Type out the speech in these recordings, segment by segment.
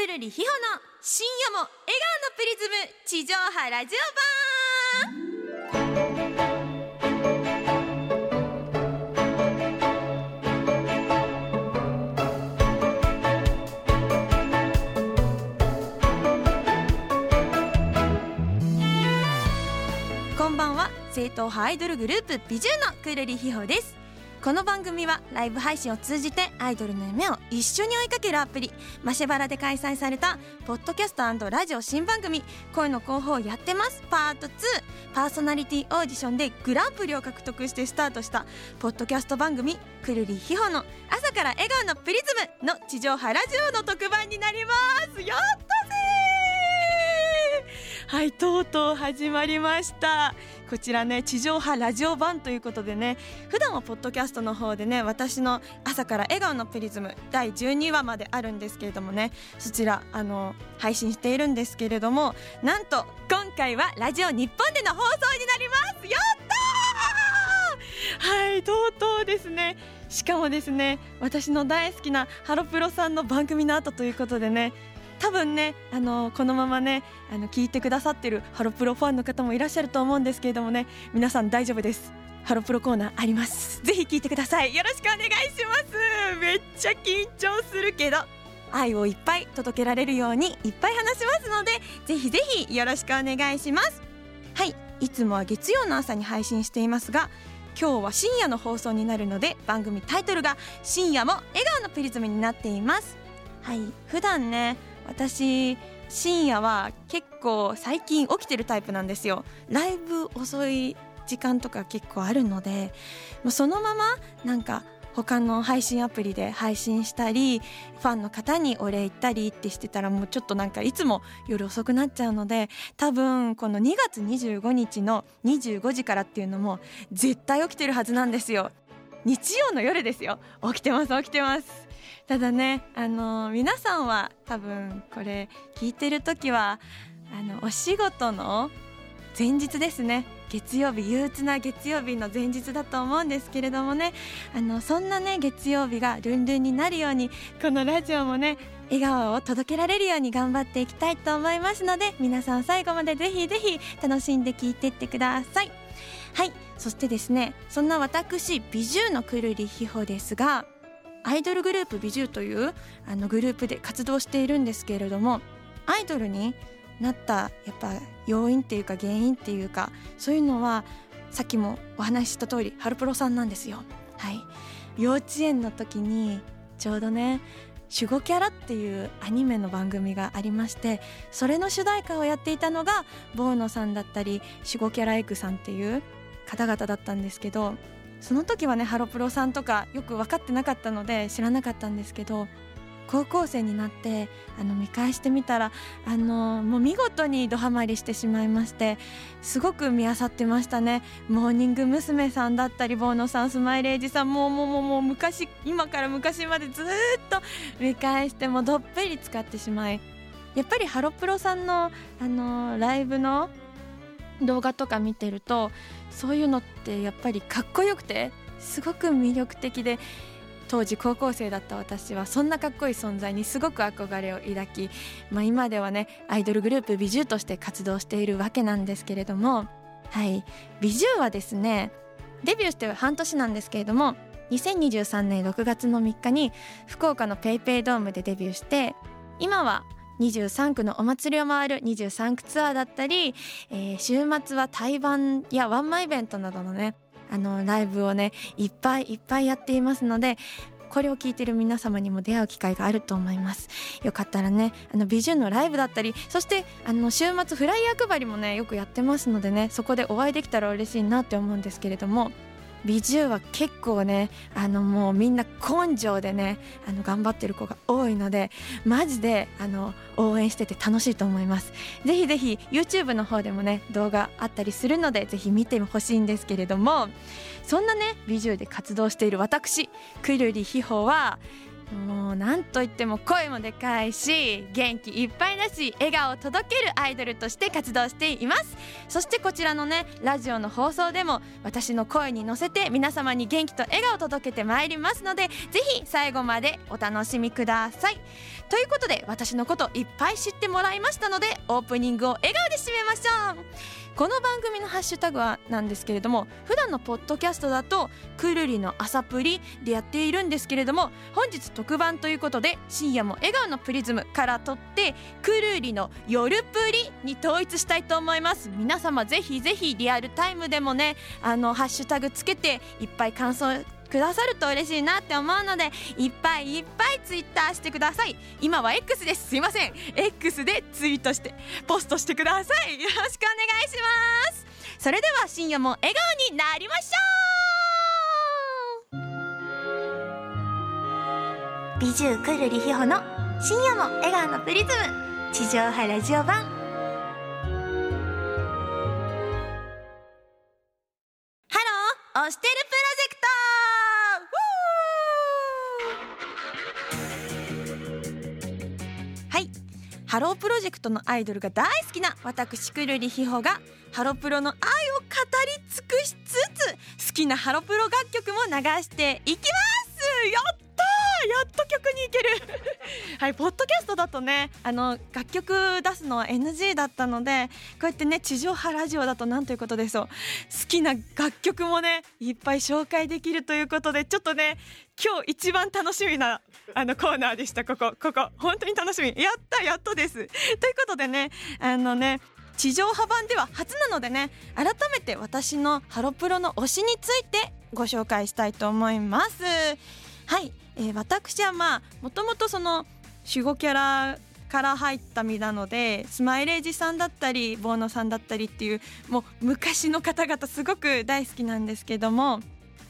くるりひほの深夜も笑顔のプリズム地上波ラジオ版。こんばんは。正統派アイドルグループ美獣のくるりひほです。この番組はライブ配信を通じてアイドルの夢を一緒に追いかけるアプリマシェバラで開催されたポッドキャストラジオ新番組声の広報やってます。パート2パーソナリティオーディションでグランプリを獲得してスタートしたポッドキャスト番組くるりひほの朝から笑顔のプリズムの地上波ラジオの特番になります。やったぜはいとうとう始まりました。こちらね地上波ラジオ版ということでね普段はポッドキャストの方でね私の朝から笑顔のプリズム第12話まであるんですけれどもねそちらあの配信しているんですけれどもなんと今回はラジオ日本での放送になります。やったー!はいとうとうですね。しかもですね私の大好きなハロプロさんの番組の後ということでね多分ねあのこのままねあの聞いてくださってるハロプロファンの方もいらっしゃると思うんですけれどもね皆さん大丈夫です。ハロプロコーナーあります。ぜひ聞いてください。よろしくお願いします。めっちゃ緊張するけど愛をいっぱい届けられるようにいっぱい話しますのでぜひぜひよろしくお願いします。はいいつもは月曜の朝に配信していますが今日は深夜の放送になるので番組タイトルが深夜も笑顔のプリズムになっています。はい普段ね私深夜は結構最近起きてるタイプなんですよ。ライブ遅い時間とか結構あるのでそのままなんか他の配信アプリで配信したりファンの方にお礼言ったりってしてたらもうちょっとなんかいつも夜遅くなっちゃうので多分この2月25日の25時からっていうのも絶対起きてるはずなんですよ。日曜の夜ですよ。起きてます起きてます。ただねあの皆さんは多分これ聞いてる時はあのお仕事の前日ですね。月曜日憂鬱な月曜日の前日だと思うんですけれどもね。あのそんなね月曜日がルンルンになるようにこのラジオもね笑顔を届けられるように頑張っていきたいと思いますので皆さん最後までぜひぜひ楽しんで聞いてってください。はい。そしてですねそんな私美獣のくるりひほですがアイドルグループ美獣というあのグループで活動しているんですけれどもアイドルになったやっぱ要因っていうか原因っていうかそういうのはさっきもお話しした通りハルプロさんなんですよ。はい幼稚園の時にちょうどね守護キャラっていうアニメの番組がありましてそれの主題歌をやっていたのがボーノさんだったり守護キャラエクさんっていう方々だったんですけどその時はねハロプロさんとかよく分かってなかったので知らなかったんですけど高校生になってあの見返してみたらあのもう見事にドハマりしてしまいましてすごく見あさってましたねモーニング娘。さんだったりボーノさんスマイレージさんもうもうもうもう昔今から昔までずっと見返してもどっぷり使ってしまいやっぱりハロプロさんのあのライブの動画とか見てるとそういうのってやっぱりかっこよくてすごく魅力的で当時高校生だった私はそんなかっこいい存在にすごく憧れを抱き、まあ、今ではねアイドルグループ美獣として活動しているわけなんですけれどもはい。美獣はですねデビューして半年なんですけれども2023年6月の3日に福岡の PayPay ドームでデビューして今は23区のお祭りを回る23区ツアーだったり、えー、週末は対バンやワンマンイベントなどのねあのライブをねいっぱいいっぱいやっていますのでこれを聞いてる皆様にも出会う機会があると思います。よかったらねあの美獣のライブだったりそしてあの週末フライヤー配りもねよくやってますのでねそこでお会いできたら嬉しいなって思うんですけれども美獣は結構ねあのもうみんな根性でねあの頑張ってる子が多いのでマジであの応援してて楽しいと思います。ぜひぜひ YouTube の方でもね動画あったりするのでぜひ見てほしいんですけれどもそんなね美獣で活動している私くるりひほはもうなんといっても声もでかいし元気いっぱいだし笑顔を届けるアイドルとして活動しています。そしてこちらのねラジオの放送でも私の声に乗せて皆様に元気と笑顔を届けてまいりますのでぜひ最後までお楽しみください。ということで私のこといっぱい知ってもらいましたのでオープニングを笑顔で締めましょう。この番組のハッシュタグはなんですけれども普段のポッドキャストだとくるりの朝プリでやっているんですけれども本日特番ということで深夜も笑顔のプリズムから取ってくるりの夜プリに統一したいと思います。皆様ぜひぜひリアルタイムでもねあのハッシュタグつけていっぱい感想くださると嬉しいなって思うのでいっぱいいっぱいツイッターしてください。今は X です。すいません。X でツイートしてポストしてください。よろしくお願いします。それでは深夜も笑顔になりましょう。美獣くるりひほの深夜も笑顔のプリズム。地上波ラジオ版。ハロープロジェクトのアイドルが大好きな私くるりひほがハロプロの愛を語り尽くしつつ好きなハロプロ楽曲も流していきます。よはいポッドキャストだとねあの楽曲出すのは NG だったのでこうやってね地上波ラジオだとなんということでしょう好きな楽曲もねいっぱい紹介できるということでちょっとね今日一番楽しみなあのコーナーでした。ここここ本当に楽しみ。やったやっとです。ということでねあのね地上波版では初なのでね改めて私のハロプロの推しについてご紹介したいと思います。はい、えー、私はまあもともとその守護キャラから入った身なのでスマイレージさんだったりボーノさんだったりっていうもう昔の方々すごく大好きなんですけども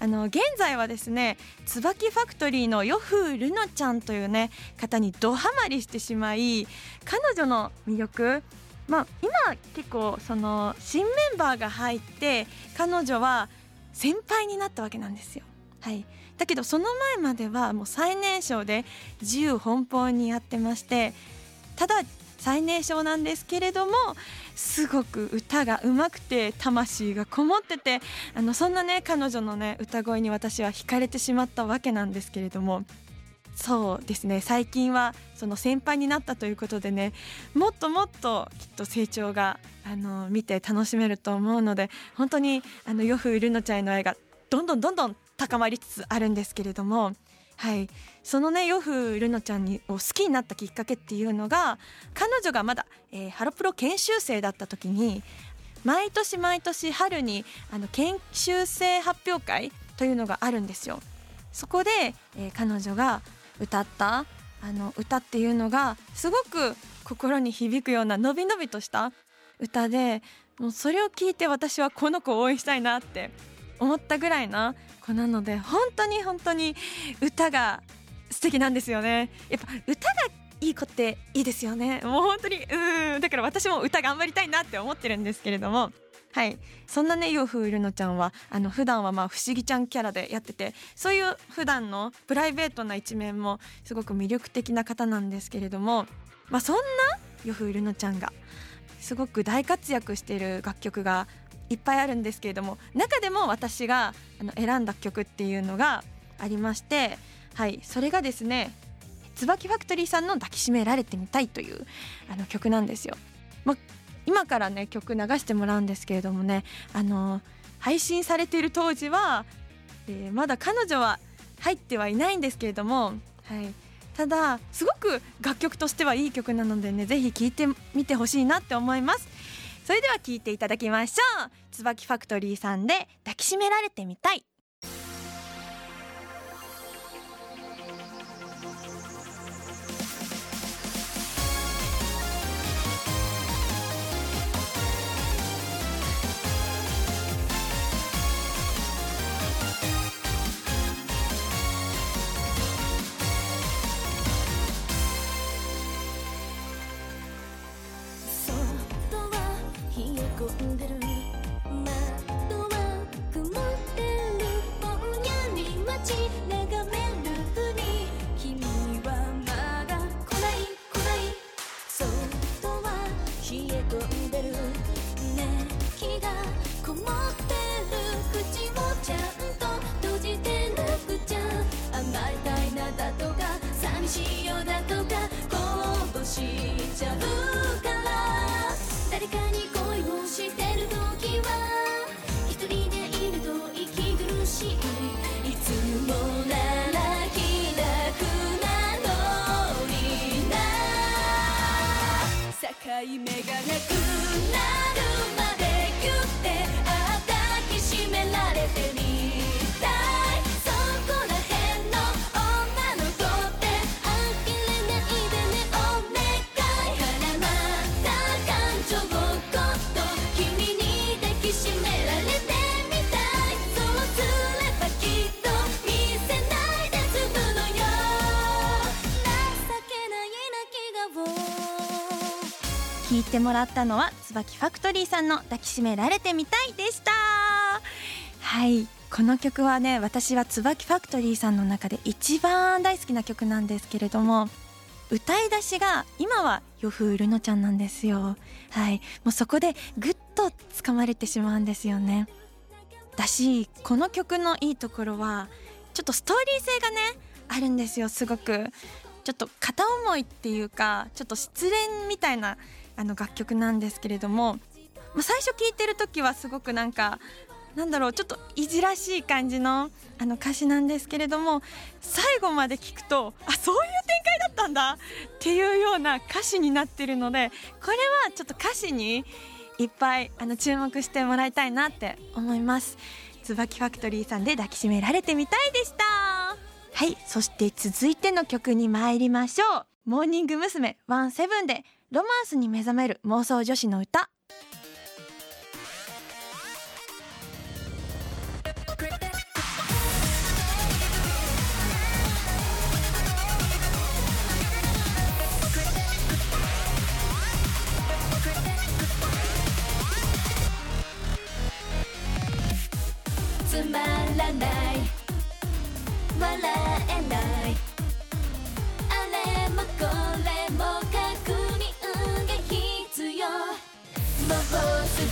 あの現在はですね椿ファクトリーのヨフルノちゃんというね方にドハマりしてしまい彼女の魅力まあ今結構その新メンバーが入って彼女は先輩になったわけなんですよ。はい、だけどその前まではもう最年少で自由奔放にやってましてただ最年少なんですけれどもすごく歌がうまくて魂がこもっててあのそんなね彼女のね歌声に私は惹かれてしまったわけなんですけれどもそうですね。最近はその先輩になったということでねもっともっときっと成長があの見て楽しめると思うので本当にあのヨフルノちゃんへの愛がどんどんどんどん高まりつつあるんですけれども。はい、そのねヨフルノちゃんにを好きになったきっかけっていうのが彼女がまだ、えー、ハロプロ研修生だった時に毎年毎年春にあの研修生発表会というのがあるんですよ。そこで、えー、彼女が歌ったあの歌っていうのがすごく心に響くようなのびのびとした歌でもうそれを聞いて私はこの子を応援したいなって思ったぐらいな子なので本当に本当に歌が素敵なんですよね。やっぱ歌がいい子っていいですよね。もう本当にうん。だから私も歌頑張りたいなって思ってるんですけれども。はい。そんなねヨフウルノちゃんはあの普段はまあ不思議ちゃんキャラでやっててそういう普段のプライベートな一面もすごく魅力的な方なんですけれどもまあそんなヨフウルノちゃんがすごく大活躍している楽曲がいっぱいあるんですけれども中でも私があの選んだ曲っていうのがありましてはいそれがですね椿ファクトリーさんの「抱きしめられてみたい」というあの曲なんですよ。ま今からね曲流してもらうんですけれどもねあの配信されている当時は、えー、まだ彼女は入ってはいないんですけれども、はい、ただすごく楽曲としてはいい曲なのでねぜひ聴いてみてほしいなって思います。それでは聞いていただきましょう。椿ファクトリーさんで抱きしめられてみたい。もらったのは椿ファクトリーさんの抱きしめられてみたいでした。はい。この曲はね私は椿ファクトリーさんの中で一番大好きな曲なんですけれども歌い出しが今は夜風ルノちゃんなんですよ。はい。もうそこでぐっと掴まれてしまうんですよね。だしこの曲のいいところはちょっとストーリー性がねあるんですよすごく。ちょっと片思いっていうかちょっと失恋みたいなあの楽曲なんですけれども、まあ、最初聴いてる時はすごくなんかなんだろうちょっといじらしい感じのあの歌詞なんですけれども最後まで聞くとあそういう展開だったんだっていうような歌詞になってるのでこれはちょっと歌詞にいっぱいあの注目してもらいたいなって思います。椿ファクトリーさんで抱きしめられてみたいでした。はいそして続いての曲に参りましょう。モーニング娘。ワンセブンでロマンスに目覚める妄想女子の歌。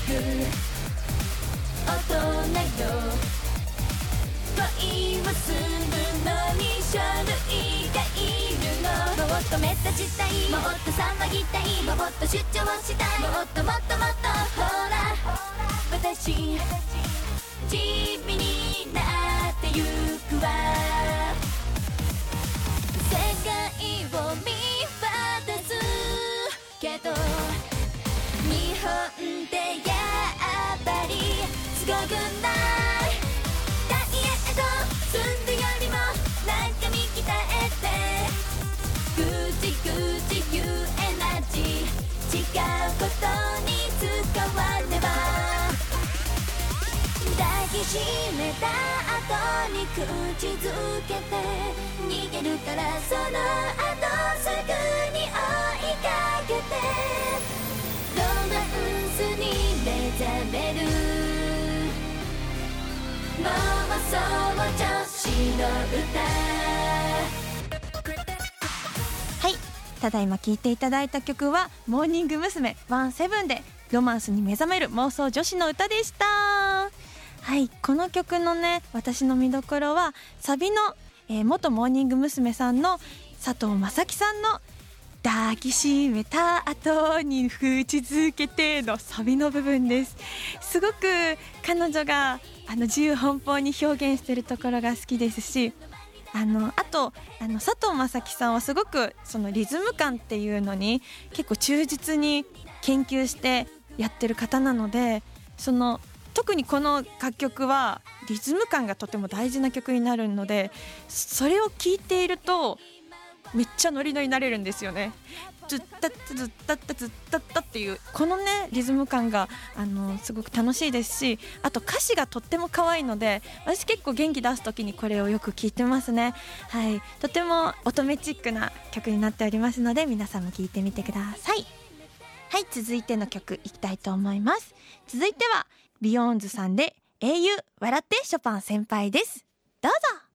大人よ恋をするのに書類がいるのもっと目立ちたいもっと騒ぎたいもっと主張したいもっともっともっとほら私地味になってゆくわ世界を見渡すけど日本ってやっぱりすごくないダイエットするよりも中身鍛えて。ぐちぐち言えなじ違うことに使わねば。抱きしめた後に口づけて。逃げるからその後覚める妄想女子の歌はいただいま聴いていただいた曲はモーニング娘。ワンセブンでロマンスに目覚める妄想女子の歌でしたはいこの曲のね私の見どころはサビの、えー元モーニング娘。さんの佐藤正樹さんの抱きしめた後に口づけてのサビの部分です。すごく彼女があの自由奔放に表現してるところが好きですしあのあとあの佐藤正樹さんはすごくそのリズム感っていうのに結構忠実に研究してやってる方なのでその特にこの楽曲はリズム感がとても大事な曲になるのでそれを聴いているとめっちゃノリノリになれるんですよね。ずったったずったったずったったっていうこのねリズム感があのすごく楽しいですしあと歌詞がとっても可愛いので私結構元気出す時にこれをよく聞いてますね。はい。とても乙女チックな曲になっておりますので皆さんも聞いてみてください。はい。続いての曲いきたいと思います。続いては BEYOOOOONDS さんで英雄笑ってショパン先輩です。どうぞ。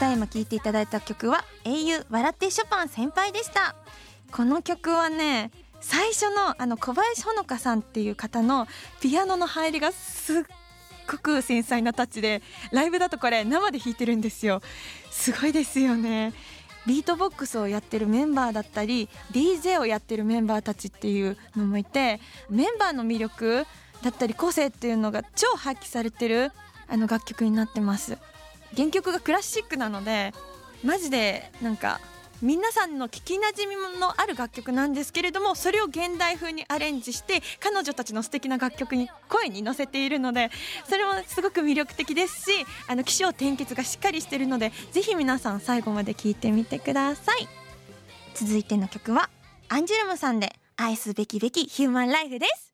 だいま聴いていただいた曲は英雄笑ってショパン先輩でした。この曲はね最初のあの小林ほのかさんっていう方のピアノの入りがすっごく繊細なタッチでライブだとこれ生で弾いてるんですよ。すごいですよね。ビートボックスをやってるメンバーだったり DJ をやってるメンバーたちっていうのもいてメンバーの魅力だったり個性っていうのが超発揮されてるあの楽曲になってます。原曲がクラシックなのでマジでなんか皆さんの聞きなじみのある楽曲なんですけれどもそれを現代風にアレンジして彼女たちの素敵な楽曲に声に乗せているのでそれもすごく魅力的ですしあの起承転結がしっかりしてるのでぜひ皆さん最後まで聴いてみてください。続いての曲はアンジュルムさんで愛すべきべきヒューマンライフです。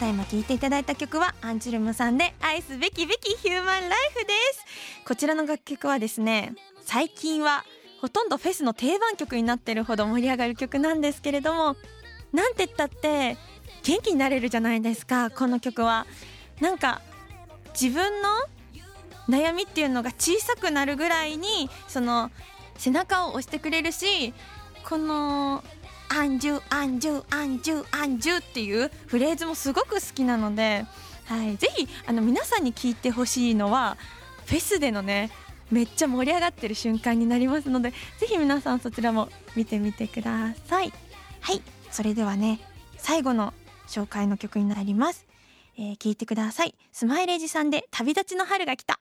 だいま聴いていただいた曲はアンジュルムさんで愛すべきべきヒューマンライフです。こちらの楽曲はですね最近はほとんどフェスの定番曲になってるほど盛り上がる曲なんですけれどもなんて言ったって元気になれるじゃないですかこの曲は。なんか自分の悩みっていうのが小さくなるぐらいにその背中を押してくれるしこの「アンジュアンジュアンジュアンジュ」っていうフレーズもすごく好きなので、はい、ぜひあの皆さんに聞いてほしいのはフェスでのねめっちゃ盛り上がってる瞬間になりますのでぜひ皆さんそちらも見てみてください。はいそれではね最後の紹介の曲になります、えー聞いてください。スマイレージさんで旅立ちの春が来た。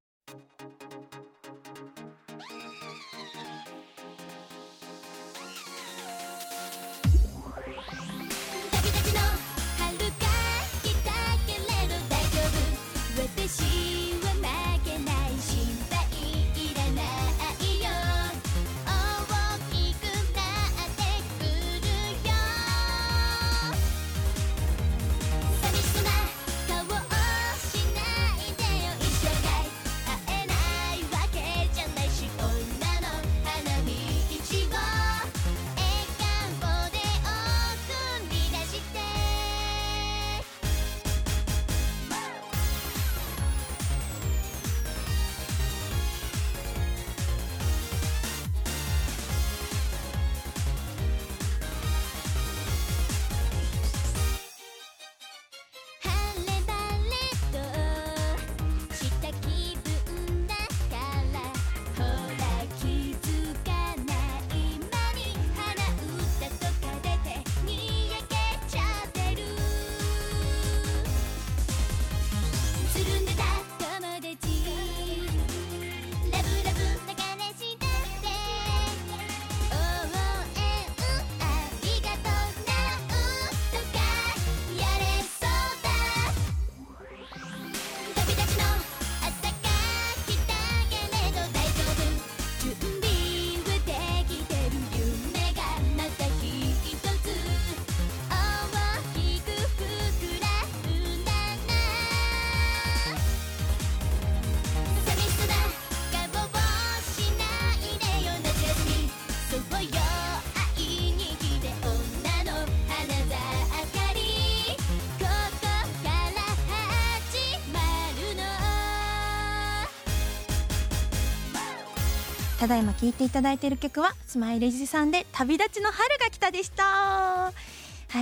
だいま聴いていただいている曲はスマイレジさんで旅立ちの春が来たでした。は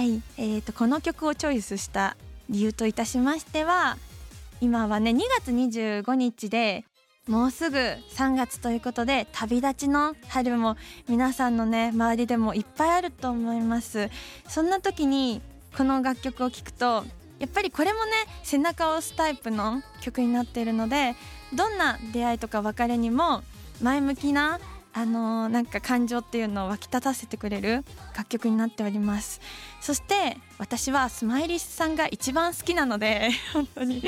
い、えー、とこの曲をチョイスした理由といたしましては今はね2月25日でもうすぐ3月ということで旅立ちの春も皆さんのね周りでもいっぱいあると思います。そんな時にこの楽曲を聴くとやっぱりこれもね背中を押すタイプの曲になっているのでどんな出会いとか別れにも前向きなあのなんか感情っていうのを湧き立たせてくれる楽曲になっております。そして私はスマイリーさんが一番好きなので 本当に。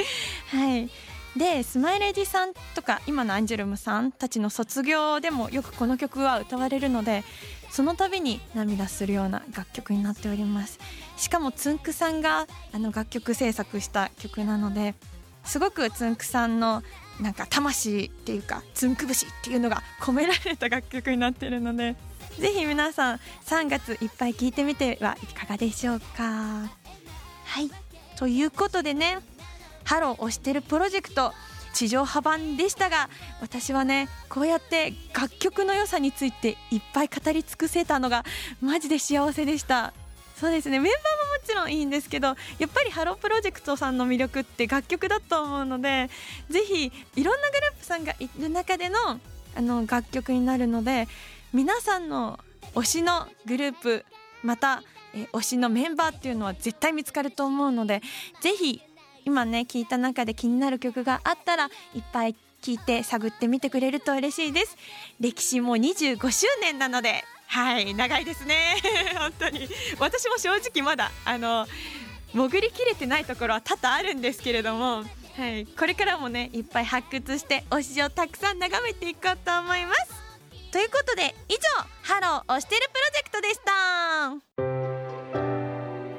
はい。でスマイレージさんとか今のアンジュルムさんたちの卒業でもよくこの曲は歌われるのでその度に涙するような楽曲になっております。しかもつんくさんがあの楽曲制作した曲なのですごくつんくさんのなんか魂っていうかつんく節っていうのが込められた楽曲になっているのでぜひ皆さん3月いっぱい聴いてみてはいかがでしょうか。はい。ということでねハロー推してるプロジェクト地上波版でしたが私はねこうやって楽曲の良さについていっぱい語り尽くせたのがマジで幸せでした。そうですね。メンバーももちろんいいんですけどやっぱりハロープロジェクトさんの魅力って楽曲だと思うのでぜひいろんなグループさんがいる中でのあの楽曲になるので皆さんの推しのグループまた、え推しのメンバーっていうのは絶対見つかると思うのでぜひ今ね聞いた中で気になる曲があったらいっぱい聞いて探ってみてくれると嬉しいです。歴史も25周年なので。はい長いですね。本当に。私も正直まだあの潜りきれてないところは多々あるんですけれどもはい、これからもねいっぱい発掘して推しをたくさん眺めていこうと思います。ということで以上「ハロー推してるプロジェクト」でした。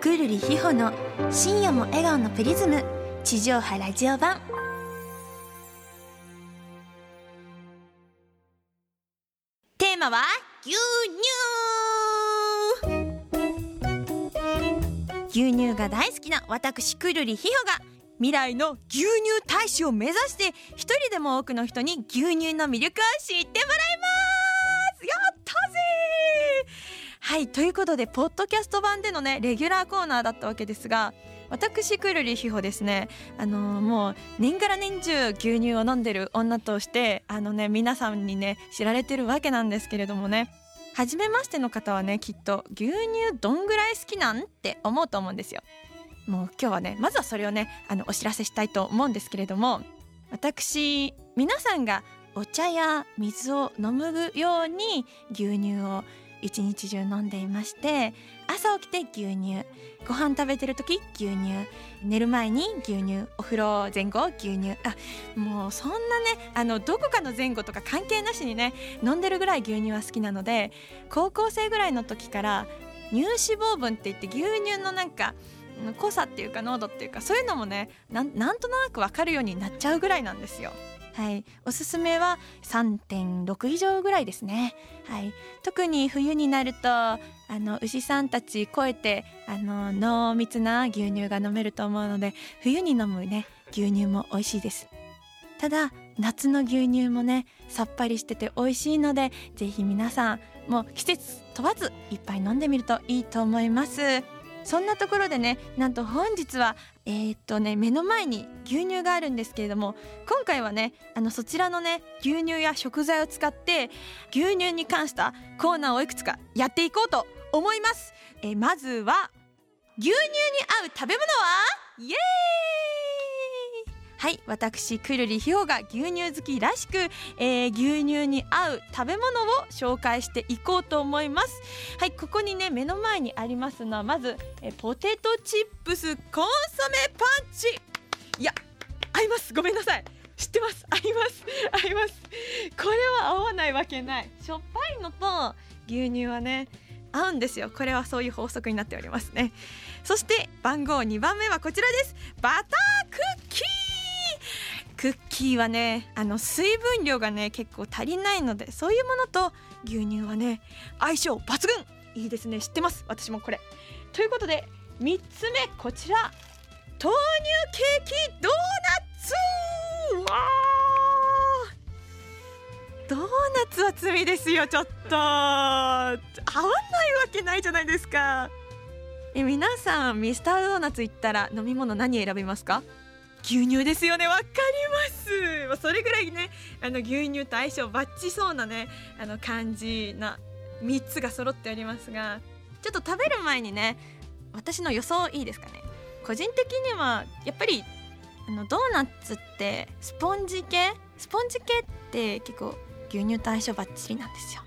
くるりひほの深夜も笑顔のプリズム地上波ラジオ版。テーマは牛乳牛乳が大好きな私くるりひほが未来の牛乳大使を目指して一人でも多くの人に牛乳の魅力を知ってもらいます。やったぜはいということでポッドキャスト版でのねレギュラーコーナーだったわけですが私くるりひほですね。あのーもう年がら年中牛乳を飲んでる女としてあのね皆さんにね知られてるわけなんですけれどもね。初めましての方はねきっと牛乳どんぐらい好きなんって思うと思うんですよ。もう今日はねまずはそれをねあのお知らせしたいと思うんですけれども私皆さんがお茶や水を飲むように牛乳を一日中飲んでいまして朝起きて牛乳ご飯食べてる時牛乳寝る前に牛乳お風呂前後牛乳あもうそんなねあのどこかの前後とか関係なしにね飲んでるぐらい牛乳は好きなので高校生ぐらいの時から乳脂肪分って言って牛乳のなんか濃さっていうか濃度っていうかそういうのもねななんとなく分かるようになっちゃうぐらいなんですよ。はい、おすすめは3.6以上ぐらいですね。はい、特に冬になるとあの牛さんたち超えてあの濃密な牛乳が飲めると思うので冬に飲むね牛乳も美味しいです。ただ夏の牛乳もねさっぱりしてて美味しいのでぜひ皆さんもう季節問わずいっぱい飲んでみるといいと思います。そんなところでねなんと本日はえーっとね目の前に牛乳があるんですけれども今回はねあのそちらのね牛乳や食材を使って牛乳に関したコーナーをいくつかやっていこうと思います、えーまずは牛乳に合う食べ物は？イエーイ！はい私くるりひょうが牛乳好きらしく、えー牛乳に合う食べ物を紹介していこうと思います。はいここにね目の前にありますのはまず、えーポテトチップスコンソメパンチ。いや合います。ごめんなさい。知ってます。合います。合います。これは合わないわけない。しょっぱいのと牛乳はね合うんですよ。これはそういう法則になっておりますね。そして番号2番目はこちらです。バタークッキー。クッキーはねあの水分量がね結構足りないのでそういうものと牛乳はね相性抜群。いいですね。知ってます？私もこれ。ということで3つ目こちら。豆乳ケーキドーナツ。わドーナつは罪ですよちょっと。合わないわけないじゃないですか。え皆さんミスタードーナツ行ったら飲み物何選びますか？牛乳ですよね。わかります。まそれぐらいねあの牛乳と相性バッチそうなねあの感じな3つが揃っておりますがちょっと食べる前にね私の予想いいですかね。個人的にはやっぱりあのドーナツってスポンジ系？スポンジ系って結構牛乳と相性バッチリなんですよ。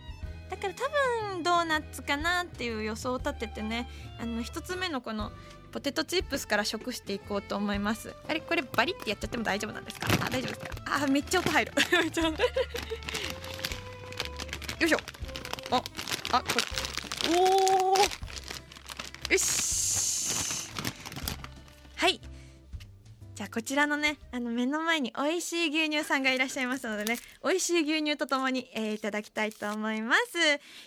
だから多分ドーナツかなっていう予想を立ててねあの一つ目のこのポテトチップスから食していこうと思います。あれこれバリってやっちゃっても大丈夫なんですか？あ大丈夫ですか？あめっちゃ音入る。めっちゃ音よいしょ。ああこれおー。よし。はい。じゃあこちらのねあの目の前に美味しい牛乳さんがいらっしゃいますのでね美味しい牛乳とともに、えーいただきたいと思います。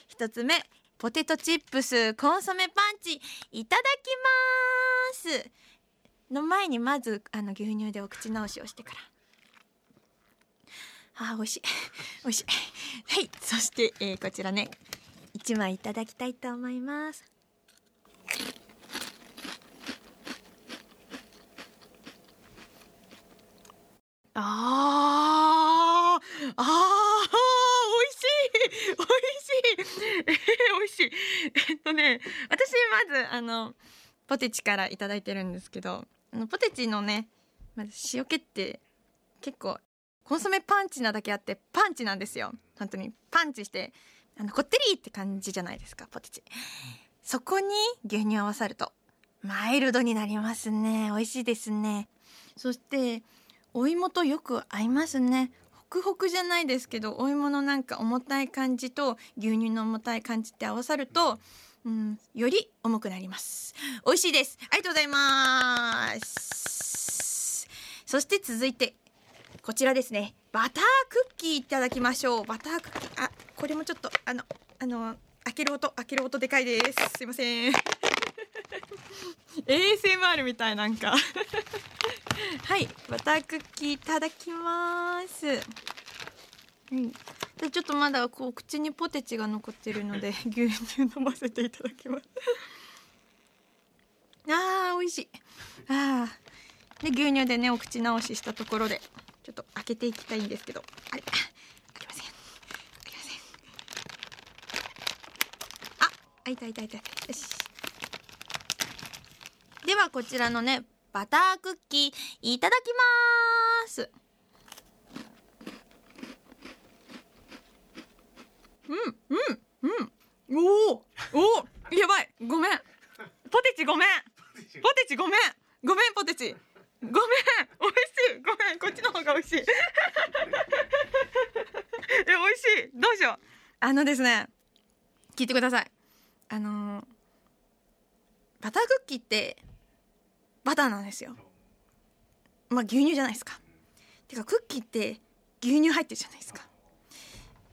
一つ目。ポテトチップスコンソメパンチいただきます。の前にまずあの牛乳でお口直しをしてから。あー美味しい。美味しい。はい。そして、えーこちらね。一枚いただきたいと思います。ああーあー美味しい美味しいえー、美味しいえっとね 私まずあのポテチからいただいてるんですけどあのポテチのねまず塩気って結構コンソメパンチなだけあってパンチなんですよ。本当に。パンチしてあのこってりって感じじゃないですかポテチ。そこに牛乳合わさるとマイルドになりますね。美味しいですね。そしてお芋とよく合いますね。ホクホクじゃないですけどお芋のなんか重たい感じと牛乳の重たい感じって合わさるとうん、より重くなります。美味しいです。ありがとうございます。そして続いてこちらですね。バタークッキーいただきましょう。バタークッキー。あこれもちょっとあのあの開ける音開ける音でかいです。すいません。ASMR みたいなんか。はい。バタークッキーいただきます。うんでちょっとまだこう口にポテチが残ってるので 牛乳飲ませていただきます。あー美味しい。あー。で牛乳でねお口直ししたところでちょっと開けていきたいんですけど。あれ？開けません。開けません。あ開いた開いた開い。たよし。ではこちらのねバタークッキーいただきますうんうんうん。おおおやばい。ごめん。ポテチごめん。ポテチごめん。ごめんポテチ。ごめん。美味しい。ごめん。こっちの方が美味しい。え美味しい。どうしよう。あのですね聞いてください。あのバタークッキーってバターなんですよ。まあ牛乳じゃないですか。てかクッキーって牛乳入ってるじゃないですか。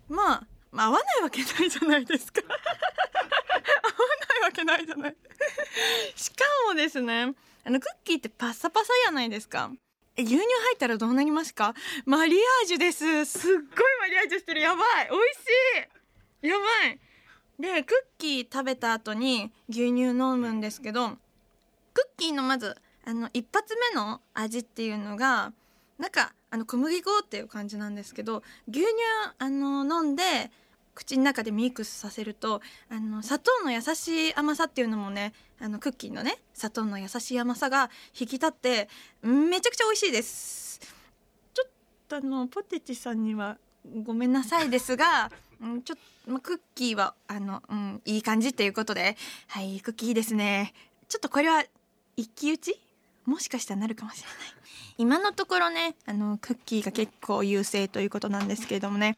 まあ、まあ、合わないわけないじゃないですか。合わないわけないじゃない。しかもですねあのクッキーってパッサパサじゃないですか。え牛乳入ったらどうなりますか？マリアージュです。すっごいマリアージュしてる。やばい。美味しい。やばい。でクッキー食べた後に牛乳飲むんですけどクッキーのまずあの一発目の味っていうのがなんかあの小麦粉っていう感じなんですけど牛乳あの飲んで口の中でミックスさせるとあの砂糖の優しい甘さっていうのもねあのクッキーのね砂糖の優しい甘さが引き立ってうんめちゃくちゃ美味しいです。ちょっとあのポテチさんにはごめんなさいですが、うん、ちょっと、まあ、クッキーはあの、うん、いい感じっていうことではいクッキーですね。ちょっとこれは一騎打ち？もしかしたらなるかもしれない。今のところねあのクッキーが結構優勢ということなんですけれどもね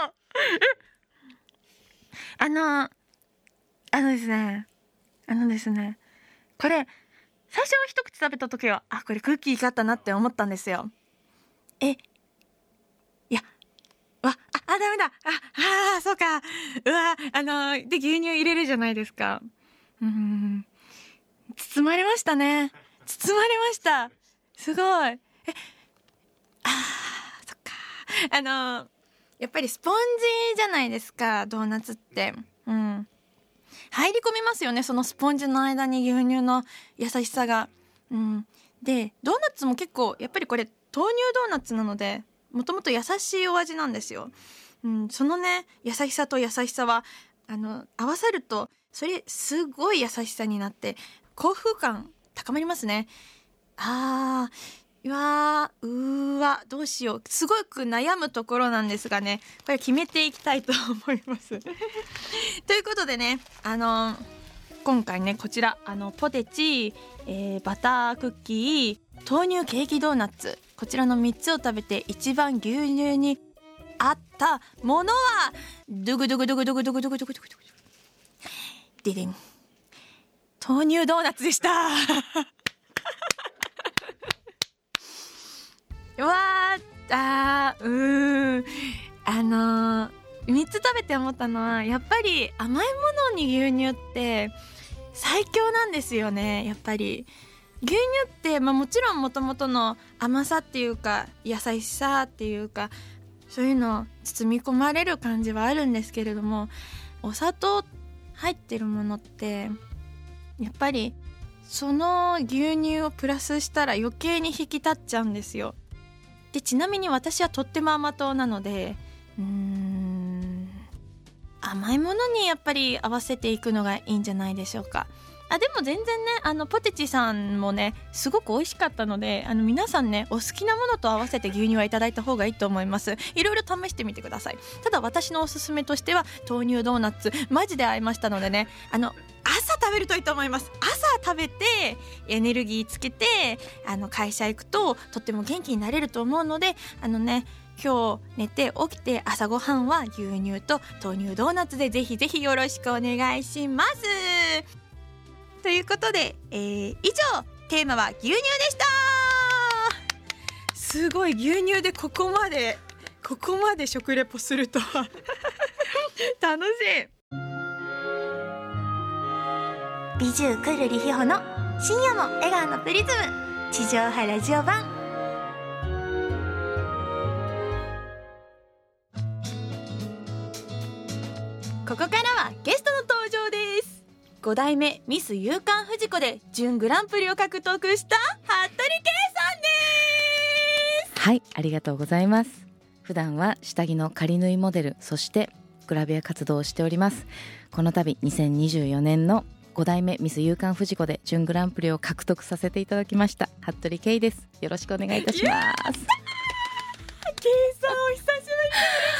うわあの、あのですね、あのですね、これ、最初は一口食べた時は、あ、これクッキー買ったなって思ったんですよ。え、いや、わ、あ、あ、ダメだ、あ、あそうか、うわ、あの、で、牛乳入れるじゃないですか。うん、包まれましたね。包まれました。すごい。え、あそっか。あの、やっぱりスポンジじゃないですかドーナツって。うん。入り込みますよねそのスポンジの間に牛乳の優しさが。うん。でドーナツも結構やっぱりこれ豆乳ドーナツなのでもともと優しいお味なんですよ、うん、そのね優しさと優しさはあの合わさるとそれすごい優しさになって幸福感高まりますね。あーうわーうーわどうしよう。すごく悩むところなんですがねこれ決めていきたいと思います。ということでねあの今回ねこちらあのポテチ、えーバタークッキー豆乳ケーキドーナツこちらの3つを食べて一番牛乳に合ったものはドゥグドゥグドゥグドゥグドゥグドゥグドゥグドゥグドゥグ。ディデン豆乳ドーナツでした。うわーあーうん。あのー、3つ食べて思ったのはやっぱり甘いものに牛乳って最強なんですよねやっぱり。牛乳って、まあ、もちろんもともとの甘さっていうか優しさっていうかそういうの包み込まれる感じはあるんですけれどもお砂糖入ってるものってやっぱりその牛乳をプラスしたら余計に引き立っちゃうんですよ。でちなみに私はとっても甘党なのでうーん甘いものにやっぱり合わせていくのがいいんじゃないでしょうか。あでも全然ねあのポテチさんもねすごく美味しかったのであの皆さんねお好きなものと合わせて牛乳はいただいた方がいいと思います。いろいろ試してみてください。ただ私のおすすめとしては豆乳ドーナツ。マジで合いましたのでねあの朝食べるといいと思います。朝食べてエネルギーつけてあの会社行くととっても元気になれると思うのであのね今日寝て起きて朝ごはんは牛乳と豆乳ドーナツでぜひぜひよろしくお願いします。ということで、えー以上テーマは牛乳でした。すごい牛乳でここまでここまで食レポするとは。楽しい。美獣くるりひほの深夜も笑顔のプリズム。地上波ラジオ版。ここからはゲストの登場です。5代目ミス夕刊フジコで準グランプリを獲得した服部圭さんです。はいありがとうございます。普段は下着の仮縫いモデルそしてグラビア活動をしております。この度2024年の5代目ミス夕刊フジコで準グランプリを獲得させていただきました。服部圭です。よろしくお願いいたします。圭さんお久しぶ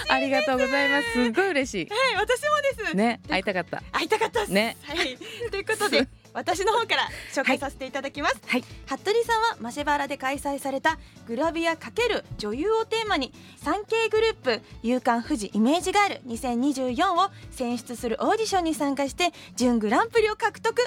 り。ありがとうございます。す。ごい嬉しはい私もです。いね会いたかった。会いたかったです。ね。はい。ということで 私の方から紹介させていただきます、はい。服部さんはマシェバラで開催されたグラビア×女優をテーマに 3K グループ「夕刊富士イメージガール2024」を選出するオーディションに参加して準グランプリを獲得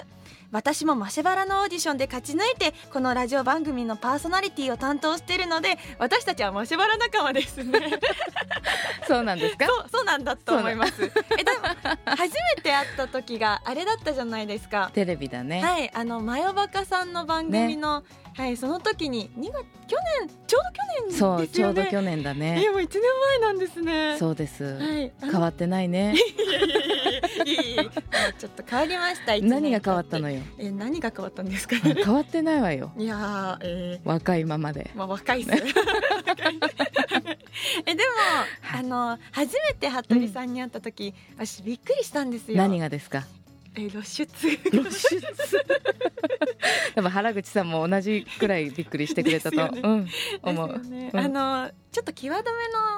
私もマシェバラのオーディションで勝ち抜いてこのラジオ番組のパーソナリティを担当しているので私たちはマシェバラ仲間ですね。そうなんですか？そうそうなんだと思います。えでも初めて会った時があれだったじゃないですか。テレビだね、はい、あのマヨバカさんの番組の、はい、その時に2月去年ちょうど去年ですよね。そうちょうど去年だえねもう一年前なんですね。そうです、はい、変わってないねちょっと変わりました。何が変わったのよ？よえ何が変わったんですか？あね。変わってないわよいやーえ若いままでー、まあ若いっす。えでも、あの初めて服部さんに会った時、私びっくりしたんですよ。何がですか？え露出。露出。やっぱ原口さんも同じくらいびっくりしてくれたと、ね。うん。思うよね。う。ん。あのちょっと際ど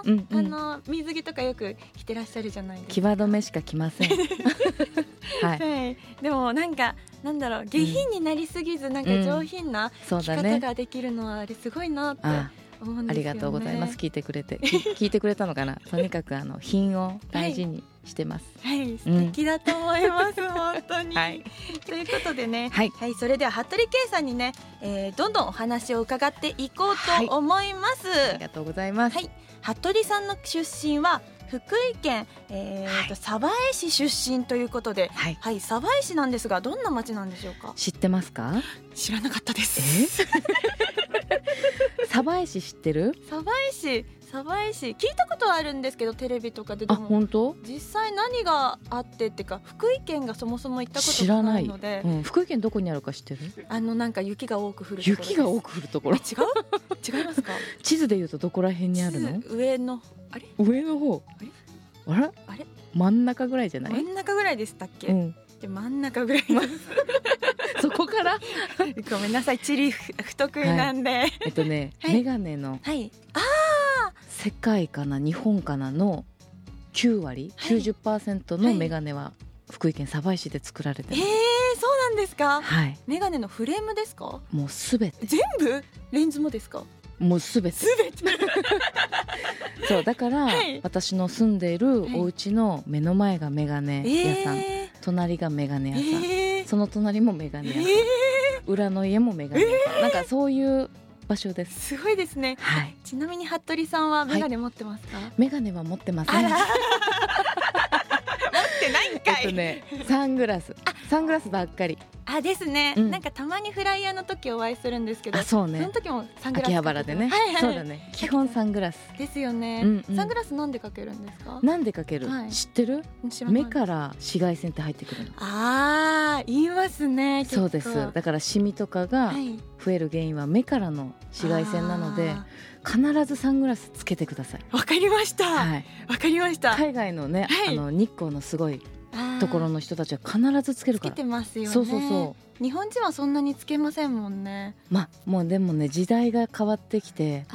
めの、うんうん。あの水着とかよく着てらっしゃるじゃないですか。際どめしか来ません。はい。はい、でもなんかなんだろう下品になりすぎず、なんか上品な着方ができるのはあれすごいなってうん。ありがとうございます。聞いてくれて。き聞いてくれたのかな。とにかくあの品を大事にしてます。はい素敵だと思います、本当に、はい。ということでねはい。それでは服部圭さんにね、えー、どんどんお話を伺っていこうと思います、ありがとうございます、はい。服部さんの出身は福井県、えーと鯖江市出身ということではい。はい鯖江市なんですがどんな町なんでしょうか？知ってますか？知らなかったでえ？す 鯖江市知ってる？鯖江市鯖江市聞いたことはあるんですけどテレビとかで。で本当？実際何があってっていうか福井県がそもそも行ったことがない。ので。うん、福井県どこにあるか知ってる？あのなんか雪が多く降る雪が多く降るところ。違う？違いますか？地図で言うとどこら辺にあるの？上のあれ？上の方。あれ？あれ？真ん中ぐらいじゃない、真ん中ぐらいでしたっけ、うん、で真ん中ぐらい そこから？ごめんなさい。地理不不得意なんで。はい、えっとね、はい。メガネの世界かな日本かなの9割、はい。90%のメガネは福井県鯖江市で作られてえーる、、そうなんですか？はい。メガネのフレームですか？もうすべて。全部？レンズもですか？もうすべて。すべて。そうだから、はい。私の住んでいるはい。お家の目の前がメガネ屋さん、え隣がメガネー、屋さん、えー、その隣もメガネ屋さん、え裏の家もメガネ屋さん、なんかそういう場所でー、す。すごいですね。はい。ちなみに服部さんはメガネ持ってますか、メガネは持ってませんってないんえかい、っとねサングラス。サングラスばっかり。あですね、うん。なんかたまにフライヤーの時お会いするんですけどあそうそのね時もサングラス秋葉原でね、はいはい。そうだね。基本サングラス。ですよね、うんうん。サングラスなんでかけるんですか？なんでかける、はい。知ってる？目から紫外線って入ってくるの。あー言いますねそうです。だからシミとかがはい。増える原因は目からの紫外線なのであ必ずサングラスつけてください、ーわかりました。わ、はい、かりました。海外のね、はい。あの日光のすごいところの人たちは必ずつけるつけからてますよね。そうそうそう。日本人はそんなにつけませんもんね。まあもうでもね時代が変わってきて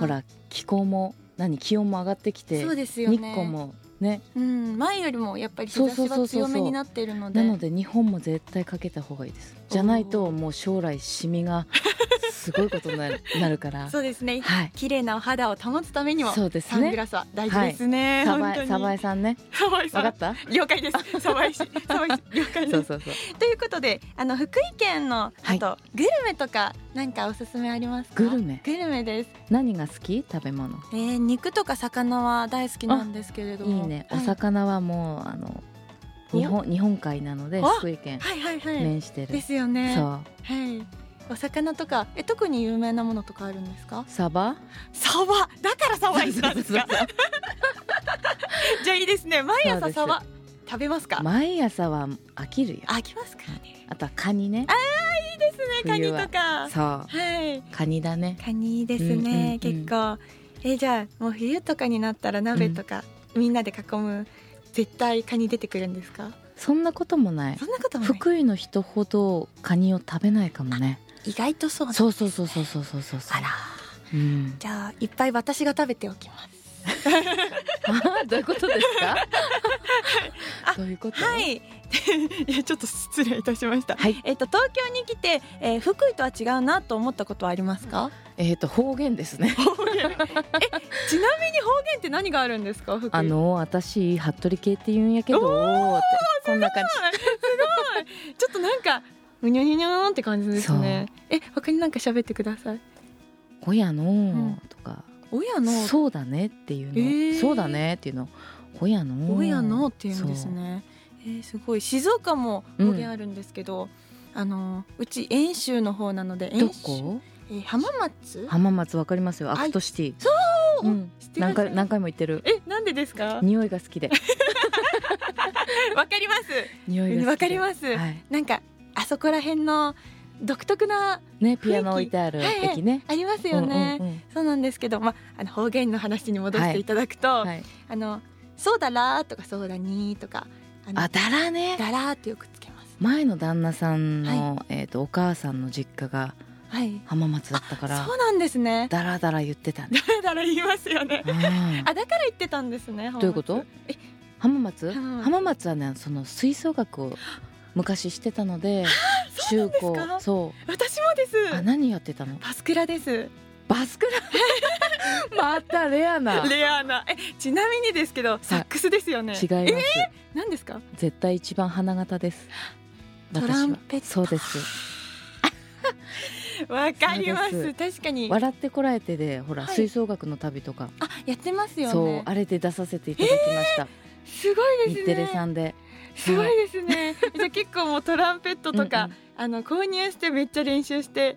ほら気候も何気温も上がってきて、そうですよね。日光もね。うん。前よりもやっぱり日差しは強めになっているので。なので日本も絶対かけた方がいいですじゃないともう将来シミがすごいことになる なるから。そうですね。はい。綺麗なお肌を保つためにもそうですね。サングラスは大事ですね、サ本当に。バエサバエさんね。サバイさん。わかった？了解です。サバイ氏サバイ氏 了解です。そうそうそう。ということであの福井県のはい。あと、グルメとかなんかおすすめありますか？グルメ。グルメです。何が好き？食べ物。えー、肉とか魚は大好きなんですけれども。いいね、はい。お魚はもうあのお日本日本海なのであ福井県はいはいはい。面してる、ですよね。そう。はい。お魚とかえ特に有名なものとかあるんですか？サバ？サバ？だからサバイスなんですか？じゃあいいですね。毎朝サバ食べますか？毎朝は飽きるよ。飽きますかね。あとはカニね。いいですね。カニとか。そう。はい。カニだね。カニですね、うんうんうん。結構。えじゃあもう冬とかになったら鍋とか、みんなで囲む絶対カニ出てくるんですか？そんなこともない。そんなこともない。福井の人ほどカニを食べないかもね。意外とそうなんそうそうそうそうそうそうそう。あら。うん。じゃあいっぱい私が食べておきます。あどういうことですか？あどういうこと？はい いやちょっと失礼いたしました。はい。えっと東京に来て、えー福井とは違うなと思ったことはありますか？えっ、と方言ですね。方言。えちなみに方言って何があるんですか？あの私服部系って言うんやけどってこんな感すごい。ちょっとなんかうにょにょにょんって感じですね。え他になんか喋ってください。じ「ほやのん。とか。親の「そうだね」っていうの、えー。そうだね」っていうの「ほやの。親のっていうんですねえー、すごい。静岡も方言あるんですけど、あのうち遠州の方なのでどこ？えー浜松？浜松わかりますよ。アクトシティ。そう。うん、何回何回も言ってる。えなんでですか？匂いが好きで。わかります。匂いわかります。はい、なんかあそこら辺の独特なねピアノ置いてあるはいはい。駅ね、ありますよね、うんうんそうなんですけど、まあ、あの方言の話に戻していただくと、うんはい、あのそうだらーとかそうだにーとかあだらね。だらーってよくつけます。前の旦那さんの、えー、とお母さんの実家がはい。浜松だったからそうなんですね。だらだら言ってたね、だ。らだら言いますよね。うん。あだから言ってたんですねどういうこと？え？浜松？うん。浜松はねその吹奏楽を昔してたので中そうなんですか？そ私もです。うあ何やってたの？パスクラですバスクラマやったレアな。レアな。えちなみにですけどサックスですよね。違います、何ですか？絶対一番花形です。トランペット。そうです わかります。確かに。笑ってこらえてでほら、はい。吹奏楽の旅とか、あやってますよそうねあれで出させていただきました、すごいですね。日テレさんで。すごいですね。じゃあ結構もうトランペットとか、うんうん。あの購入してめっちゃ練習して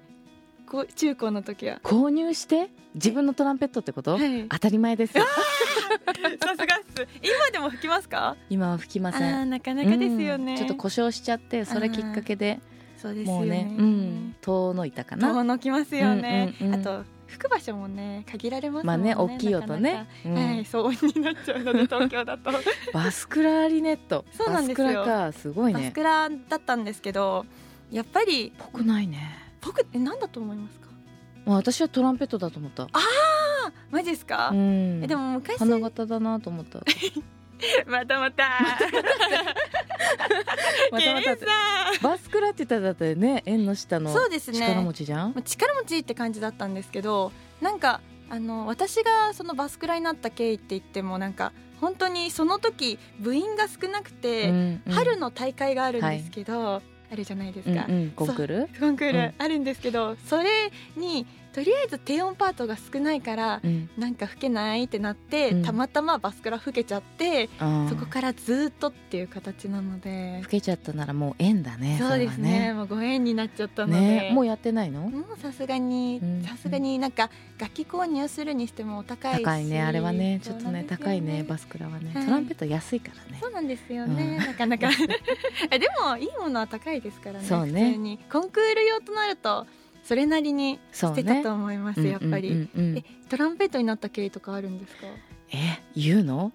こう中高の時は。購入して自分のトランペットってこと、はい。当たり前ですさすがっす。今でも吹きますか？今は吹きまあせん。ーなかなかですよね、うん。ちょっと故障しちゃってそれきっかけでそうですよね。もうねうん。遠のいたかな。遠のきますよね、うんうんうん。あと吹く場所もね限られますねまあね大きい音ね。うん。はい騒音になっちゃうので東京だと。バスクラリネット。そうなんですよ。バスクラかすごいバスねクラだったんですけどやっぱりぽくないね僕え何だと思いますか？まあ私はトランペットだと思った。あマジですか、うん。えでも昔花形だなと思った。またまた。またまたバスクラって言ったらだってね縁の下んのそうですね。力持ちじゃん？まあ力持ちって感じだったんですけどなんかあの私がそのバスクラになった経緯って言ってもなんか本当にその時部員が少なくて、うんうん。春の大会があるんですけど、あるじゃないですか、うんうんコンクール？コンクール、うん。あるんですけどそれにとりあえず低音パートが少ないから、うん。なんか吹けないってなって、うん。たまたまバスクラ吹けちゃって、そこからずっとっていう形なので。老けちゃったならもう縁だねそうですね。れはもうご縁になっちゃったので、ね。もうやってないの？もうさすがにうん。さすがになんか楽器購入するにしてもお高いし。高いね。あれはねちょっとねそうなんですよ高いねバスクラはね。はい。トランペット安いからね。そうなんですよね、うん。なかなか。えでもいいものは高いですからねそうね。普通に。コンクール用となるとそれなりにそうね。してたと思います、やっぱり、うんうんうん。うんえトランペットになった経緯とかあるんですか？え言うの？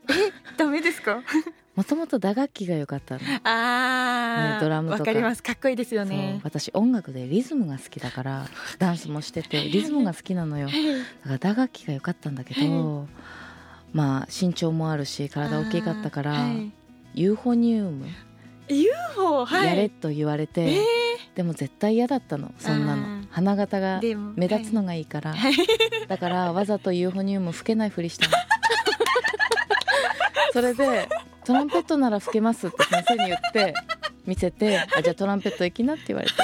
ダメですか？もともと打楽器が良かったの。あーねドラムとか。わかります。かっこいいですよね。私音楽でリズムが好きだからダンスもしてて リズムが好きなのよ。だから打楽器が良かったんだけどまあ身長もあるし体大きかったから、ユーフォニウム UFO はい。やれと言われて、えでも絶対嫌だったのそんなあのー花形が目立つのがいいから、はい。だからわざとユーフォニウム吹けないふりしたの。それでトランペットなら吹けますって先生に言って見せてあじゃあトランペット行きなって言われて。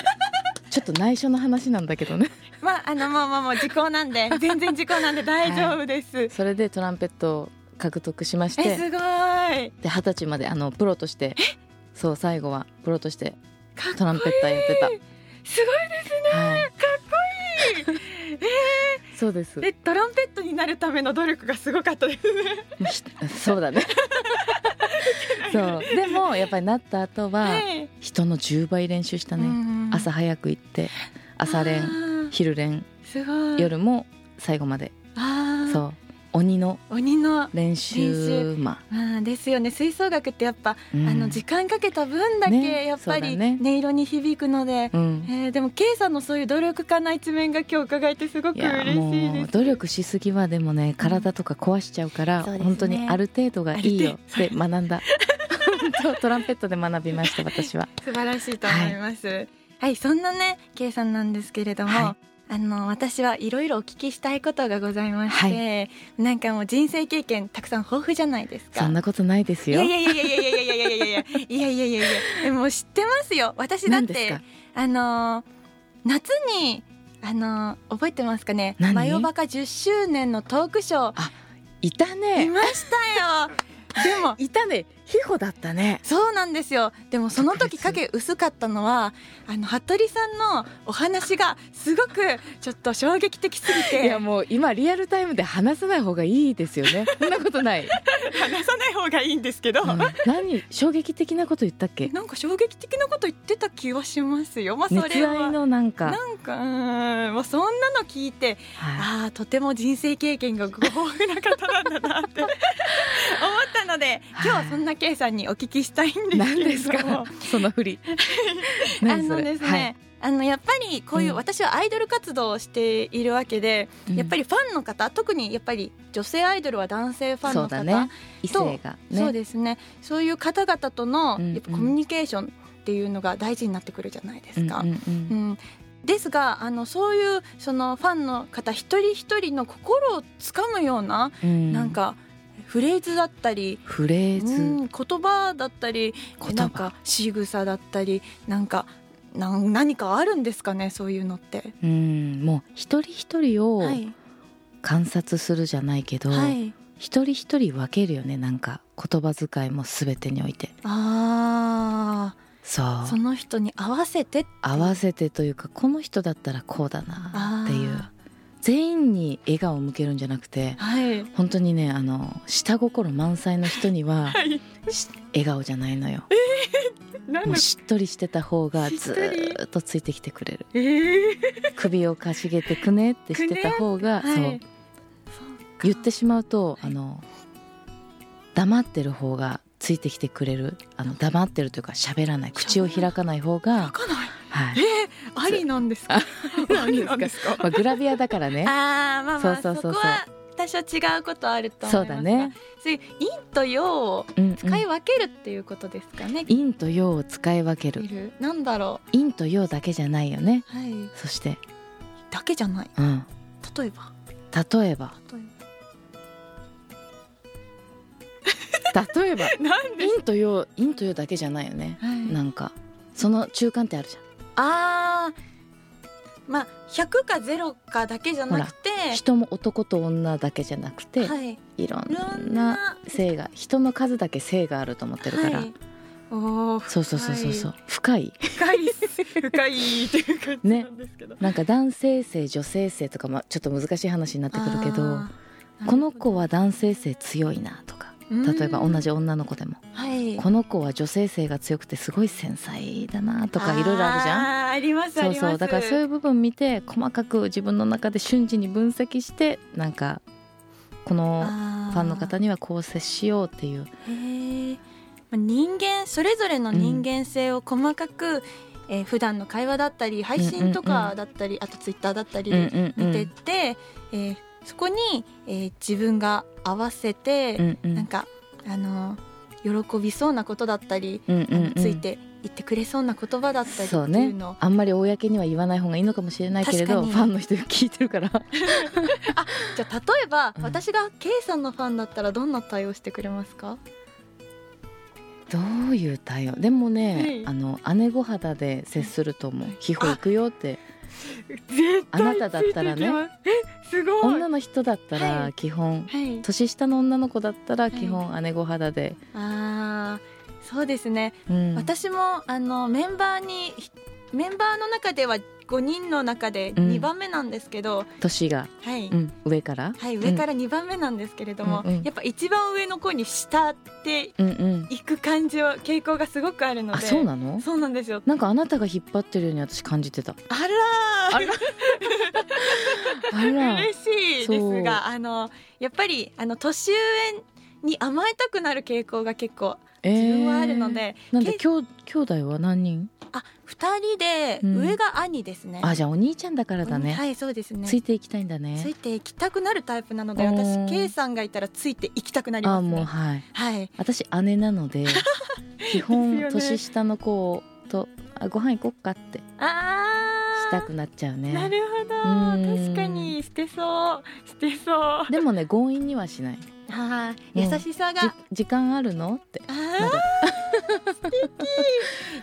ちょっと内緒の話なんだけどね。まああのまあまあまあ時効なんで 全然時効なんで大丈夫です、それでトランペットを獲得しまして。えすごい。で二十歳まであのプロとしてそう最後はプロとしてトランペッターやってた。すごいですね。はい。かっこいい。そうです。でトランペットになるための努力がすごかったですね。ひそうだね。そう。でもやっぱりなった後ははい。人の10倍練習したね、うん朝早く行って朝練昼練すごい。夜も最後まで。あー。そう鬼の鬼の練習マあ。ーですよね。吹奏楽ってやっぱ、ン、あの時間かけた分だけねやっぱり音色に響くので、うん。えーでも K さんのそういう努力家な一面が今日伺えてすごく嬉しいです。もう努力しすぎはでもね体とか壊しちゃうから、そうですね。本当にある程度がいいよって学んだ。トランペットで学びました私は。素晴らしいと思います。はい、そんなね K さんなんですけれども、はあの私はいろいろお聞きしたいことがございまして、なんかもう人生経験たくさん豊富じゃないですか。そんなことないですいよやいやいやいやいやいやいやいやいやいやいやいやいやいやでも知ってますよ私だってあのー夏にあのー覚えてますかね何マヨバカ10周年のトークショーいいたねましたよでもいたねヒホだったね。そうなんですよ。でもその時影薄かったのはあの服部さんのお話がすごくちょっと衝撃的すぎいてやもう今リアルタイムで話さない方がいいですよね。そんなことない、話さない方がいいんですけど、うん。何衝撃的なこと言ったっけ？なんか衝撃的なこと言ってた気はしますよ。まあそ熱れは。愛のなんか。なんかうーん。もうそんなの聞いてはああとても人生経験がご豊富な方なんだなって思ったので今日はそんな K さんにお聞きしたいんですけですか？その振り。あのですね、はい。あのやっぱりこういう、うん。私はアイドル活動をしているわけで、うん。やっぱりファンの方特にやっぱり女性アイドルは男性ファンの方そうだね。ね。そうですね。そういう方々とのうん。やっぱコミュニケーションっていうのが大事になってくるじゃないですか。うんうんうん。うん。ですがあのそういうそのファンの方一人一人の心をつかむような、うん。なんかフレーズだったり、フレーズ、うん、言葉だったり言葉。なんか仕草だったりなんかなん何かあるんですかねそういうのって。うんもう一人一人をはい、観察するじゃないけど、はい、一人一人分けるよねなんか言葉遣いも全てにおいて。あそう。あその人に合わせて合わせてというかこの人だったらこうだなっていう。あ全員に笑顔を向けるんじゃなくてはい。本当にねあの下心満載の人には はい。し笑顔じゃないのよ。なんもうしっとりしてた方がずっとついてきてくれる。えー、首をかしげてくねってしてた方が、はい。そう。言ってしまうと、あの黙ってる方がついてきてくれるあの黙ってるというか喋らない口を開かない方が、開かない？はい。えー、ありなんですか？あ りなんですか？まあ、グラビアだからね。あーまあまあそうそうそうそう。そこは多少違うことあると思いますそうだね、そういう陰と陽をうんうん。使い分けるっていうことですかね、陰と陽を使い分ける。なんだろ陰と陽だけじゃないよね。うはい。そして、だけじゃない。うん、例えば？例えば。例え例えば 陰と陽陰と陽だけじゃないよね、はい。なんかその中間ってあるじゃん。あー。まあ100か0かだけじゃなくて人も男と女だけじゃなくて、はい。いろんんな。な性が人の数だけ性があると思ってるから、はい、おーそうそうそうそう。そう深い。深い深いっていう感じねなんですけど、なんか男性性女性性とかまあちょっと難しい話になってくるけど。この子は男性性強いなとか例えば同じ女の子でも。はい。この子は女性性が強くてすごい繊細だなとかいろいろあるじゃん。ありますそうそう。だからそういう部分見て細かく自分の中で瞬時に分析してなんかこのファンの方にはこう接しようっていう。人間それぞれの人間性を細かく、えー普段の会話だったり配信とかだったり、あとツイッターだったりでうんうんうん。見てって、えーそこに、えー自分が合わせて、うんうん。なんかあの喜びそうなことだったり、うんうんうん。ついて言ってくれそうな言葉だったりってそうねいうのをあんまり公には言わない方がいいのかもしれないけれどファンの人が聞いてるから。じゃあ例えば、うん。私が K さんのファンだったらどんな対応してくれますか？どういう対応？でもね、はい。あの姉御肌で接すると思う「秘宝行くよ」って。絶あなただったらね。えすご女の人だったはら基本、はい。年下の女の子だったらい。基本姉御肌で、あーそうですね、うん。私もあのメンバーにメンバーの中では5人の中でうん。2番目なんですけど、年が、はい、うん、上から、はい、上から2番目なんですけれども、うんうん。やっぱ一番上の子に慕ってうんうん。いく感じを傾向がすごくあるのであそうなの？そうなんですよ。なんかあなたが引っ張ってるように私感じてた。あらー。あら。嬉しいですがあのやっぱりあの年上に甘えたくなる傾向が結構自分はあるので、なんでけきょう兄弟は何人？あ二人でうん。上が兄ですね、あじゃあお兄ちゃんだからだね、はいそうですね。ついていきたいんだね。ついていきたくなるタイプなのでうん私 K さんがいたらついていきたくなりあますね。もうはい。はい。私姉なので 基本年下の子とあご飯行こっかって。あしたくなっちゃうね。なるほど。うん。確かに捨てそう。捨てそう。でもね強引にはしないあうんー優しさじが、時間あるの？って。あまだ。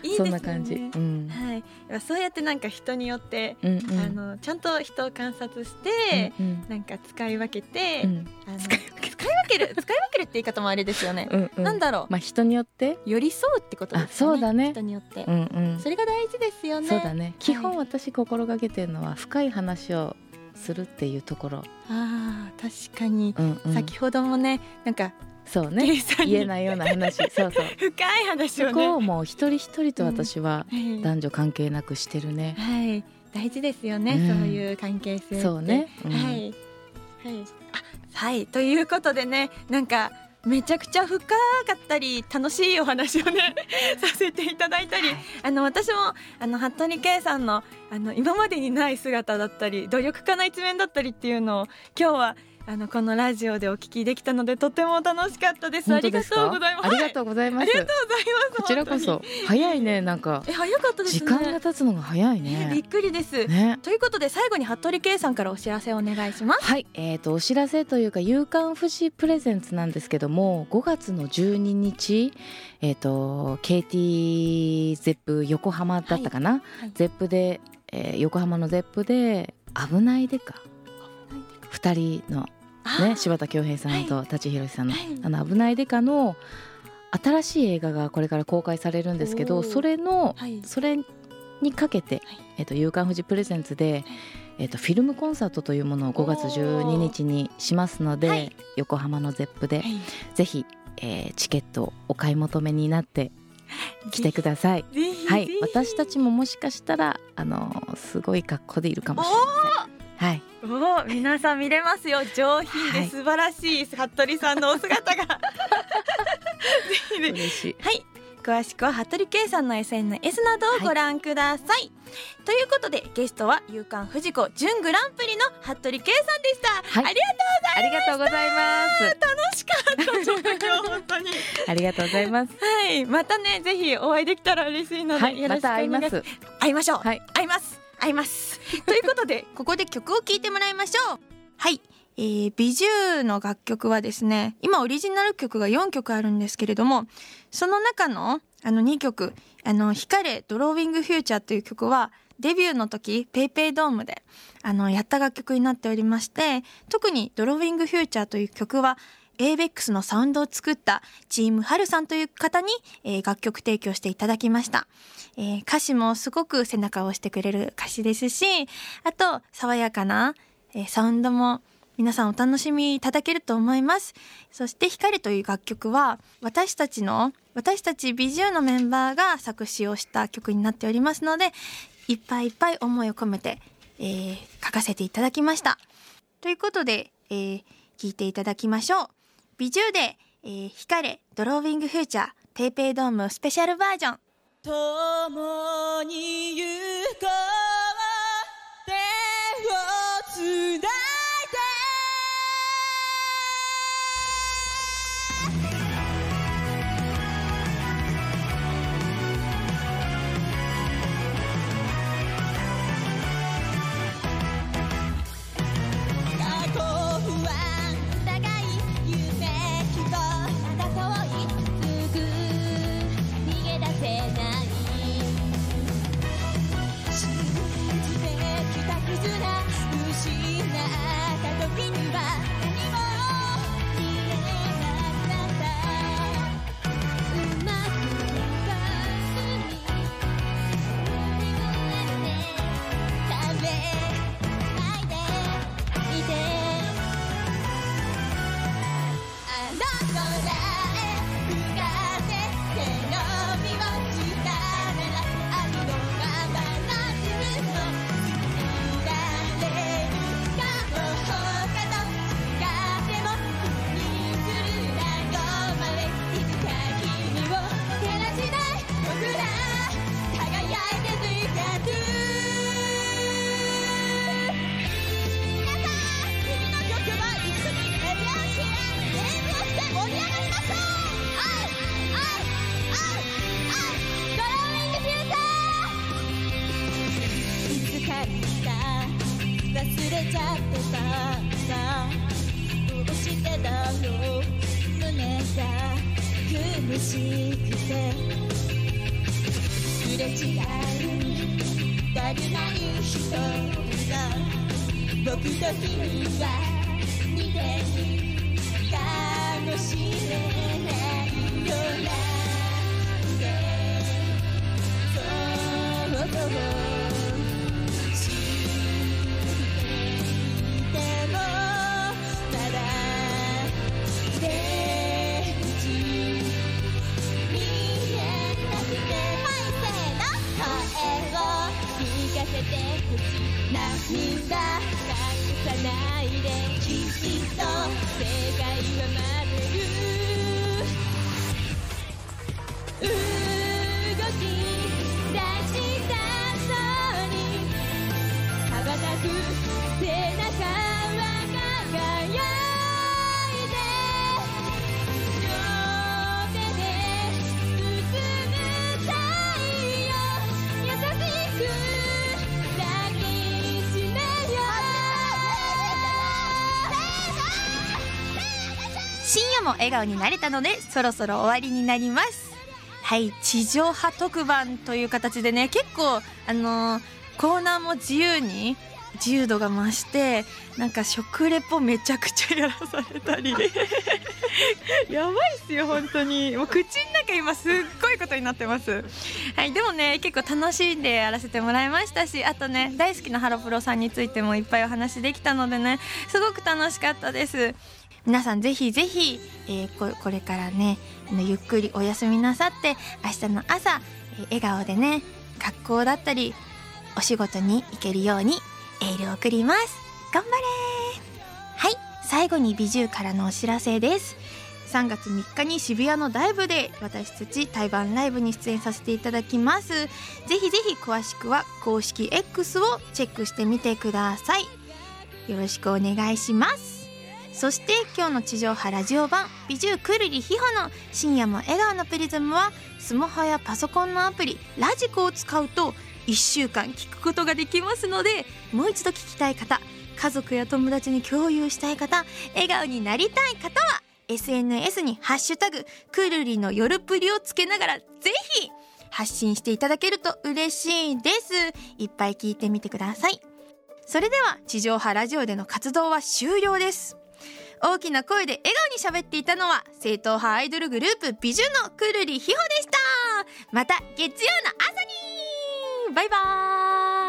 ーいいですね。そんな感じ、うん。はい、そうやってなんか人によって、うんうん。あのちゃんと人を観察して、うんうん。なんか使い分けて、うん。あの使い分ける。使い分けるって言い方もあれですよね、うんうん。なんだろう、まあ人によって？寄り添うってことですよね。あそうだね。人によって、うんうん。それが大事ですよね。そうだね。基本私心がけてるのは深い話をするっていうところ、あー確かに、うんうん、先ほどもねなんかそうね。言えないような話。そうそう。深い話そをね。こをもう一人一人と私ははい男女関係なくしてるね、はい、大事ですよね、うん。そういう関係性って。そうね、うん。はい、はい、あはい。ということでねなんかめちゃくちゃ深かったり楽しいお話をね させていただいたり、あの私もあの服部圭さんのあの今までにない姿だったり努力家な一面だったりっていうのを今日はあのこのラジオでお聞きできたのでとても楽しかったです。ありがとうございます。ありがとうございます。ありがとうございますこちらこそ本早いねなんか。え早かったですね。時間が経つのが早いね。びっねくりです、ね。ということで最後に服部圭さんからお知らせお願いします。はい、えー、とお知らせというか「夕刊富士プレゼンツ」なんですけども5月の12日、えー、と KT ゼップ横浜だったかな、はいゼップで、えー横浜のゼップで「危ないでか」2人のね柴田恭平さんと舘ひろしさんのはい「あの危ないでか」の新しい映画がこれから公開されるんですけどそれのはい。それにかけて「えー、と夕刊富士プレゼンツで」えー、とフィルムコンサートというものを5月12日にしますので、はい。横浜のゼップで、はい。ぜひ、えーチケットをお買い求めになって来てください。はい。私たちももしかしたらあのーすごい格好でいるかもしれません。はい、おー皆さん見れますよ。上品はい。で素晴らしい服部さんのお姿が。ぜひしい。はい。詳しくは服部圭さんの SNS などをご覧ください、ということでゲストは夕刊フジコ準グランプリの服部圭さんでした、はい。ありがとうございます。がとう楽しかった。今日本当にありがとうございます。はい。またねぜひお会いできたら嬉しいので、はい、まよろしくお願い。しますた会います。会いましょう、はい。会います。会います ということでここで曲を聴いてもらいましょう。はい。えー、ビジューの楽曲はですね今オリジナル曲が4曲あるんですけれどもその中のあの2曲「あの光れドローイングフューチャー」という曲はデビューの時ペイペイドームであのやった楽曲になっておりまして特に「ドローイングフューチャー」という曲は ABEX のサウンドを作ったチームハルさんという方に、えー楽曲提供していただきました、えー歌詞もすごく背中を押してくれる歌詞ですしあと爽やかな、えーサウンドも皆さんお楽しみいただけると思います。そして「光」という楽曲は私たちの私たちビジューのメンバーが作詞をした曲になっておりますのでいっぱいいっぱい思いを込めて、えー書かせていただきました。ということで、えー聞いていただきましょう。美獣で、えー、光れドローイングフューチャーペイペイドームスペシャルバージョン。共に行こう。深夜も笑顔になれたのでそろそろ終わりになります。はい地上波特番という形でね結構あのー、コーナーも自由に自由度が増してなんか食レポめちゃくちゃやらされたり。やばいっすよ本当に。もう口の中今すっごいことになってます。はいでもね結構楽しんでやらせてもらいましたしあとね大好きなハロプロさんについてもいっぱいお話できたのでねすごく楽しかったです。皆さんぜひぜひ、えーここれからねゆっくりお休みなさって明日の朝、えー笑顔でね学校だったりお仕事に行けるようにエールを送ります。頑張れはい最後に美獣からのお知らせです。3月3日に渋谷のダイブで私たち対バンライブに出演させていただきます。ぜひぜひ詳しくは公式 X をチェックしてみてください。よろしくお願いします。そして今日の地上波ラジオ版美獣くるりひほの深夜も笑顔のプリズムはスマホやパソコンのアプリラジコを使うと1週間聞くことができますのでもう一度聞きたい方家族や友達に共有したい方笑顔になりたい方は SNS に「ハッシュタグくるりの夜プリ」をつけながらぜひ発信していただけると嬉しいです。いっぱい聞いてみてください。それでは地上波ラジオでの活動は終了です。大きな声で笑顔に喋っていたのは正統派アイドルグループ美女のくるりひほでした。また月曜の朝にバイバーイ。